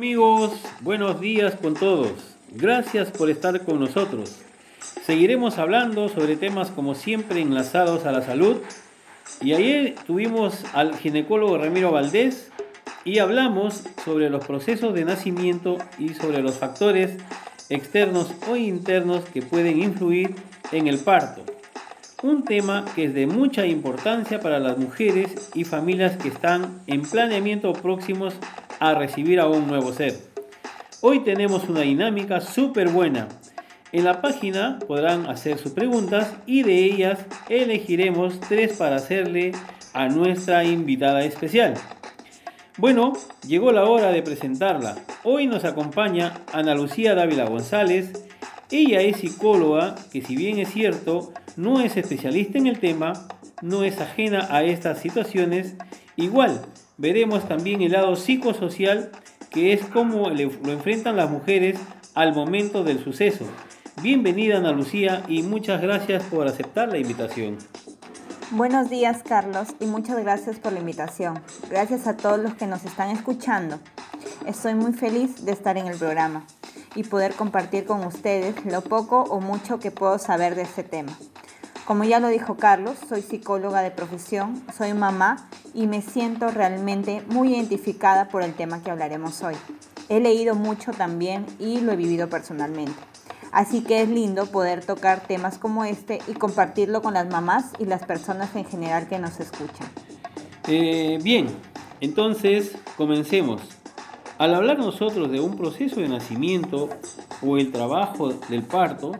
Amigos, buenos días con todos. Gracias por estar con nosotros. Seguiremos hablando sobre temas como siempre enlazados a la salud. Y ayer tuvimos al ginecólogo Ramiro Valdés y hablamos sobre los procesos de nacimiento y sobre los factores externos o internos que pueden influir en el parto. Un tema que es de mucha importancia para las mujeres y familias que están en planeamiento próximos recibir a un nuevo ser. Hoy tenemos una dinámica súper buena. En la página podrán hacer sus preguntas y de ellas elegiremos tres para hacerle a nuestra invitada especial. Bueno, llegó la hora de presentarla. Hoy nos acompaña Ana Lucía Dávila González. Ella es psicóloga que si bien es cierto, no es especialista en el tema, no es ajena a estas situaciones, igual veremos también el lado psicosocial, que es cómo lo enfrentan las mujeres al momento del suceso. Bienvenida Ana Lucía y muchas gracias por aceptar la invitación. Buenos días Carlos y muchas gracias por la invitación. Gracias a todos los que nos están escuchando. Estoy muy feliz de estar en el programa y poder compartir con ustedes lo poco o mucho que puedo saber de este tema. Como ya lo dijo Carlos, soy psicóloga de profesión, soy mamá y me siento realmente muy identificada por el tema que hablaremos hoy. He leído mucho también y lo he vivido personalmente. Así que es lindo poder tocar temas como este y compartirlo con las mamás y las personas en general que nos escuchan. Eh, bien, entonces comencemos. Al hablar nosotros de un proceso de nacimiento o el trabajo del parto,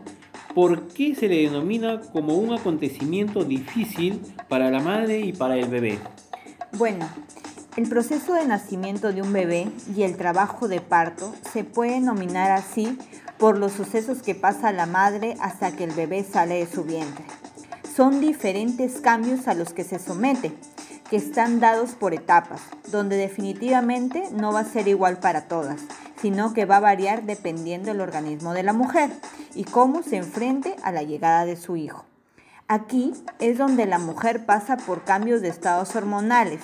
¿por qué se le denomina como un acontecimiento difícil para la madre y para el bebé? Bueno, el proceso de nacimiento de un bebé y el trabajo de parto se puede nominar así por los sucesos que pasa la madre hasta que el bebé sale de su vientre. Son diferentes cambios a los que se somete, que están dados por etapas, donde definitivamente no va a ser igual para todas, sino que va a variar dependiendo del organismo de la mujer y cómo se enfrente a la llegada de su hijo. Aquí es donde la mujer pasa por cambios de estados hormonales,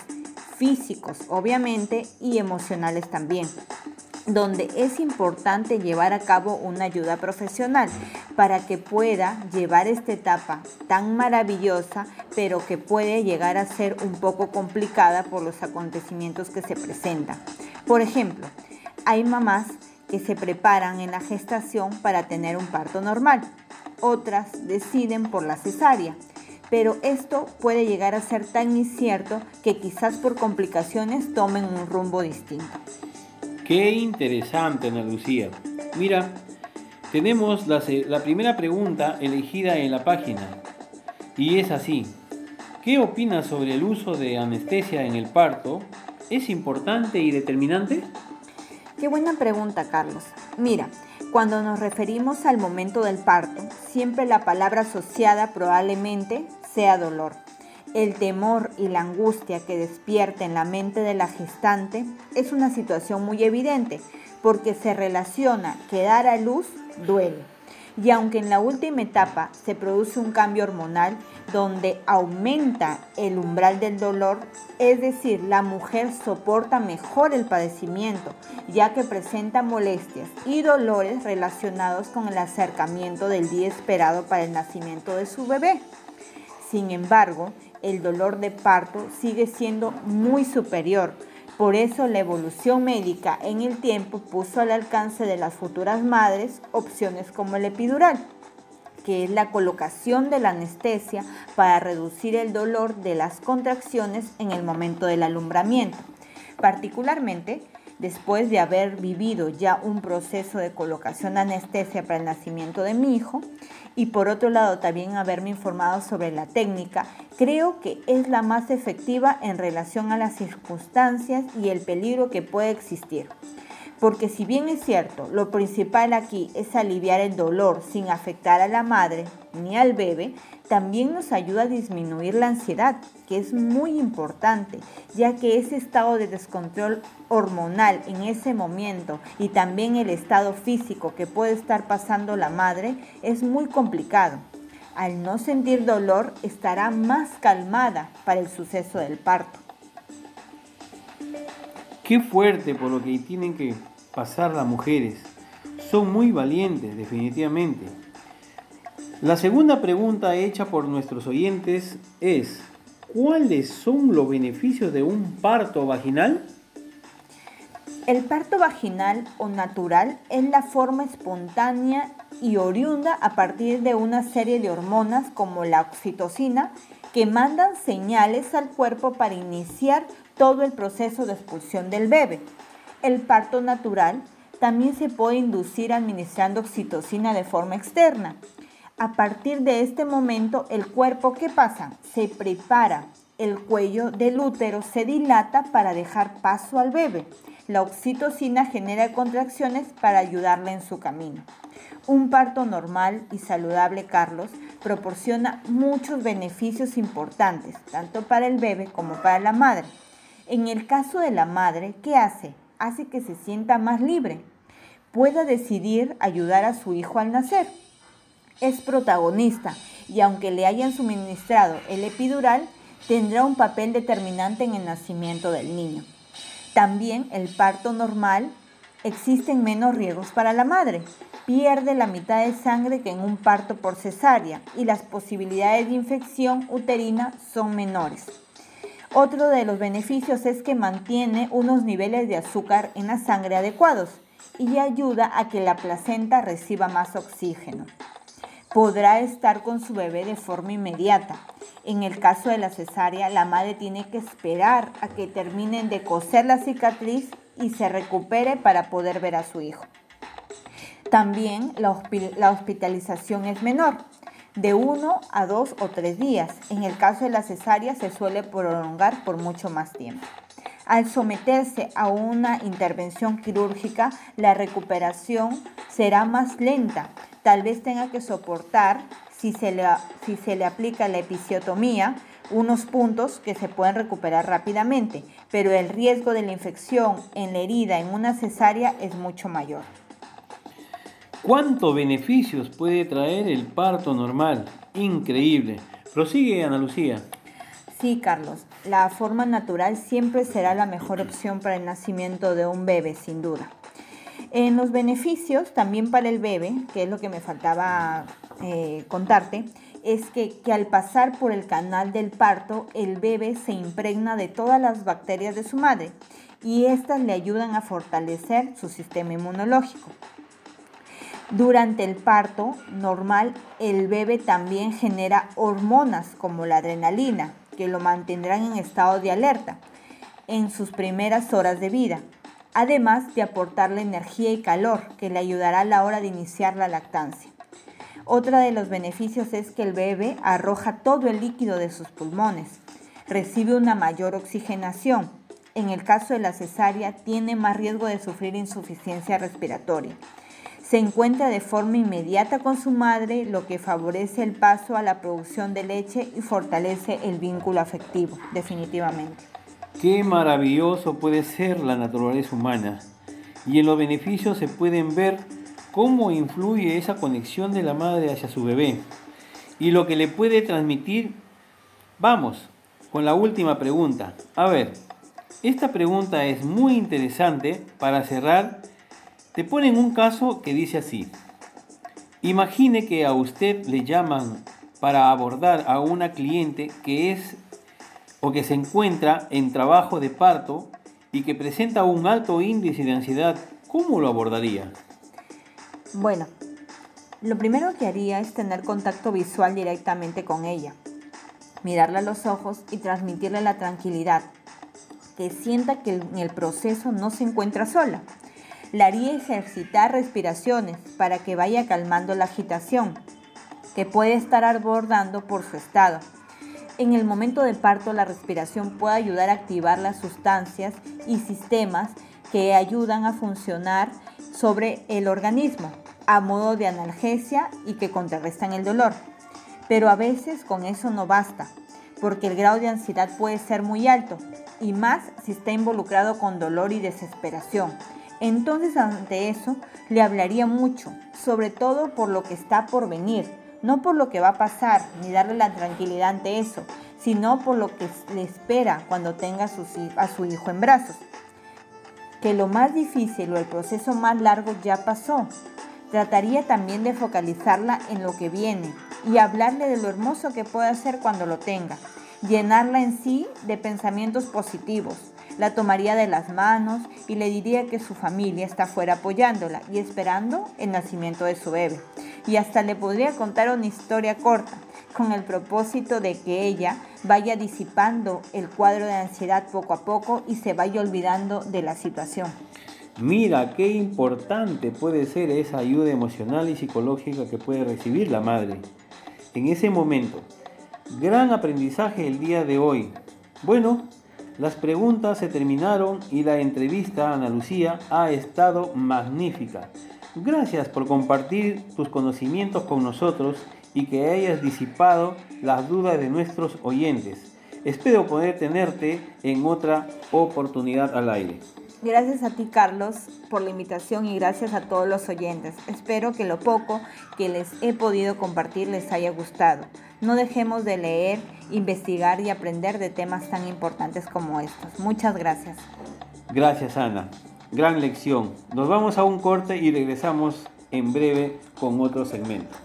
físicos obviamente y emocionales también, donde es importante llevar a cabo una ayuda profesional para que pueda llevar esta etapa tan maravillosa, pero que puede llegar a ser un poco complicada por los acontecimientos que se presentan. Por ejemplo, hay mamás que se preparan en la gestación para tener un parto normal. Otras deciden por la cesárea. Pero esto puede llegar a ser tan incierto que quizás por complicaciones tomen un rumbo distinto. Qué interesante, Ana Lucía. Mira, tenemos la, la primera pregunta elegida en la página. Y es así. ¿Qué opinas sobre el uso de anestesia en el parto? ¿Es importante y determinante? Qué buena pregunta, Carlos. Mira, cuando nos referimos al momento del parto, siempre la palabra asociada probablemente sea dolor. El temor y la angustia que despierta en la mente de la gestante es una situación muy evidente porque se relaciona que dar a luz duele y aunque en la última etapa se produce un cambio hormonal donde aumenta el umbral del dolor, es decir, la mujer soporta mejor el padecimiento, ya que presenta molestias y dolores relacionados con el acercamiento del día esperado para el nacimiento de su bebé. Sin embargo, el dolor de parto sigue siendo muy superior, por eso la evolución médica en el tiempo puso al alcance de las futuras madres opciones como el epidural, que es la colocación de la anestesia para reducir el dolor de las contracciones en el momento del alumbramiento. Particularmente, después de haber vivido ya un proceso de colocación de anestesia para el nacimiento de mi hijo, y por otro lado también haberme informado sobre la técnica, creo que es la más efectiva en relación a las circunstancias y el peligro que puede existir. Porque si bien es cierto, lo principal aquí es aliviar el dolor sin afectar a la madre ni al bebé, también nos ayuda a disminuir la ansiedad, que es muy importante, ya que ese estado de descontrol hormonal en ese momento y también el estado físico que puede estar pasando la madre es muy complicado. Al no sentir dolor, estará más calmada para el suceso del parto. Qué fuerte por lo que tienen que pasar las mujeres. Son muy valientes, definitivamente. La segunda pregunta hecha por nuestros oyentes es, ¿cuáles son los beneficios de un parto vaginal? El parto vaginal o natural es la forma espontánea y oriunda a partir de una serie de hormonas como la oxitocina que mandan señales al cuerpo para iniciar todo el proceso de expulsión del bebé. El parto natural también se puede inducir administrando oxitocina de forma externa. A partir de este momento, el cuerpo, ¿qué pasa? Se prepara, el cuello del útero se dilata para dejar paso al bebé. La oxitocina genera contracciones para ayudarle en su camino. Un parto normal y saludable, Carlos, proporciona muchos beneficios importantes, tanto para el bebé como para la madre. En el caso de la madre, ¿qué hace? Hace que se sienta más libre, pueda decidir ayudar a su hijo al nacer. Es protagonista y aunque le hayan suministrado el epidural, tendrá un papel determinante en el nacimiento del niño. También el parto normal existen menos riesgos para la madre. Pierde la mitad de sangre que en un parto por cesárea y las posibilidades de infección uterina son menores. Otro de los beneficios es que mantiene unos niveles de azúcar en la sangre adecuados y ayuda a que la placenta reciba más oxígeno. Podrá estar con su bebé de forma inmediata. En el caso de la cesárea, la madre tiene que esperar a que terminen de coser la cicatriz y se recupere para poder ver a su hijo. También la, hospitalización es menor, de uno a dos o tres días. En el caso de la cesárea se suele prolongar por mucho más tiempo. Al someterse a una intervención quirúrgica, la recuperación será más lenta. Tal vez tenga que soportar, si se le, si se le aplica la episiotomía, unos puntos que se pueden recuperar rápidamente, pero el riesgo de la infección en la herida en una cesárea es mucho mayor. ¿Cuántos beneficios puede traer el parto normal? Increíble. Prosigue, Ana Lucía. Sí, Carlos, la forma natural siempre será la mejor opción para el nacimiento de un bebé, sin duda. En los beneficios, también para el bebé, que es lo que me faltaba eh, contarte, es que, que, al pasar por el canal del parto, el bebé se impregna de todas las bacterias de su madre y estas le ayudan a fortalecer su sistema inmunológico. Durante el parto normal, el bebé también genera hormonas como la adrenalina, que lo mantendrán en estado de alerta en sus primeras horas de vida, además de aportarle energía y calor que le ayudará a la hora de iniciar la lactancia. Otra de los beneficios es que el bebé arroja todo el líquido de sus pulmones, recibe una mayor oxigenación. En el caso de la cesárea, tiene más riesgo de sufrir insuficiencia respiratoria se encuentra de forma inmediata con su madre, lo que favorece el paso a la producción de leche y fortalece el vínculo afectivo, definitivamente. Qué maravilloso puede ser la naturaleza humana. Y en los beneficios se pueden ver cómo influye esa conexión de la madre hacia su bebé y lo que le puede transmitir. Vamos con la última pregunta. A ver, esta pregunta es muy interesante para cerrar te ponen un caso que dice así. Imagine que a usted le llaman para abordar a una cliente que es o que se encuentra en trabajo de parto y que presenta un alto índice de ansiedad. ¿Cómo lo abordaría? Bueno, lo primero que haría es tener contacto visual directamente con ella, mirarla a los ojos y transmitirle la tranquilidad, que sienta que en el proceso no se encuentra sola la haría ejercitar respiraciones para que vaya calmando la agitación que puede estar abordando por su estado. En el momento del parto, la respiración puede ayudar a activar las sustancias y sistemas que ayudan a funcionar sobre el organismo a modo de analgesia y que contrarrestan el dolor. Pero a veces con eso no basta, porque el grado de ansiedad puede ser muy alto, y más si está involucrado con dolor y desesperación. Entonces ante eso le hablaría mucho, sobre todo por lo que está por venir, no por lo que va a pasar, ni darle la tranquilidad ante eso, sino por lo que le espera cuando tenga a su hijo en brazos. que lo más difícil o el proceso más largo ya pasó. Trataría también de focalizarla en lo que viene y hablarle de lo hermoso que puede hacer cuando lo tenga. Llenarla en sí de pensamientos positivos. La tomaría de las manos y le diría que su familia está fuera apoyándola y esperando el nacimiento de su bebé. Y hasta le podría contar una historia corta con el propósito de que ella vaya disipando el cuadro de ansiedad poco a poco y se vaya olvidando de la situación. Mira qué importante puede ser esa ayuda emocional y psicológica que puede recibir la madre. En ese momento, gran aprendizaje el día de hoy. Bueno, las preguntas se terminaron y la entrevista a Ana Lucía ha estado magnífica. Gracias por compartir tus conocimientos con nosotros y que hayas disipado las dudas de nuestros oyentes. Espero poder tenerte en otra oportunidad al aire. Gracias a ti, Carlos, por la invitación y gracias a todos los oyentes. Espero que lo poco que les he podido compartir les haya gustado. No dejemos de leer, investigar y aprender de temas tan importantes como estos. Muchas gracias. Gracias, Ana. Gran lección. Nos vamos a un corte y regresamos en breve con otro segmento.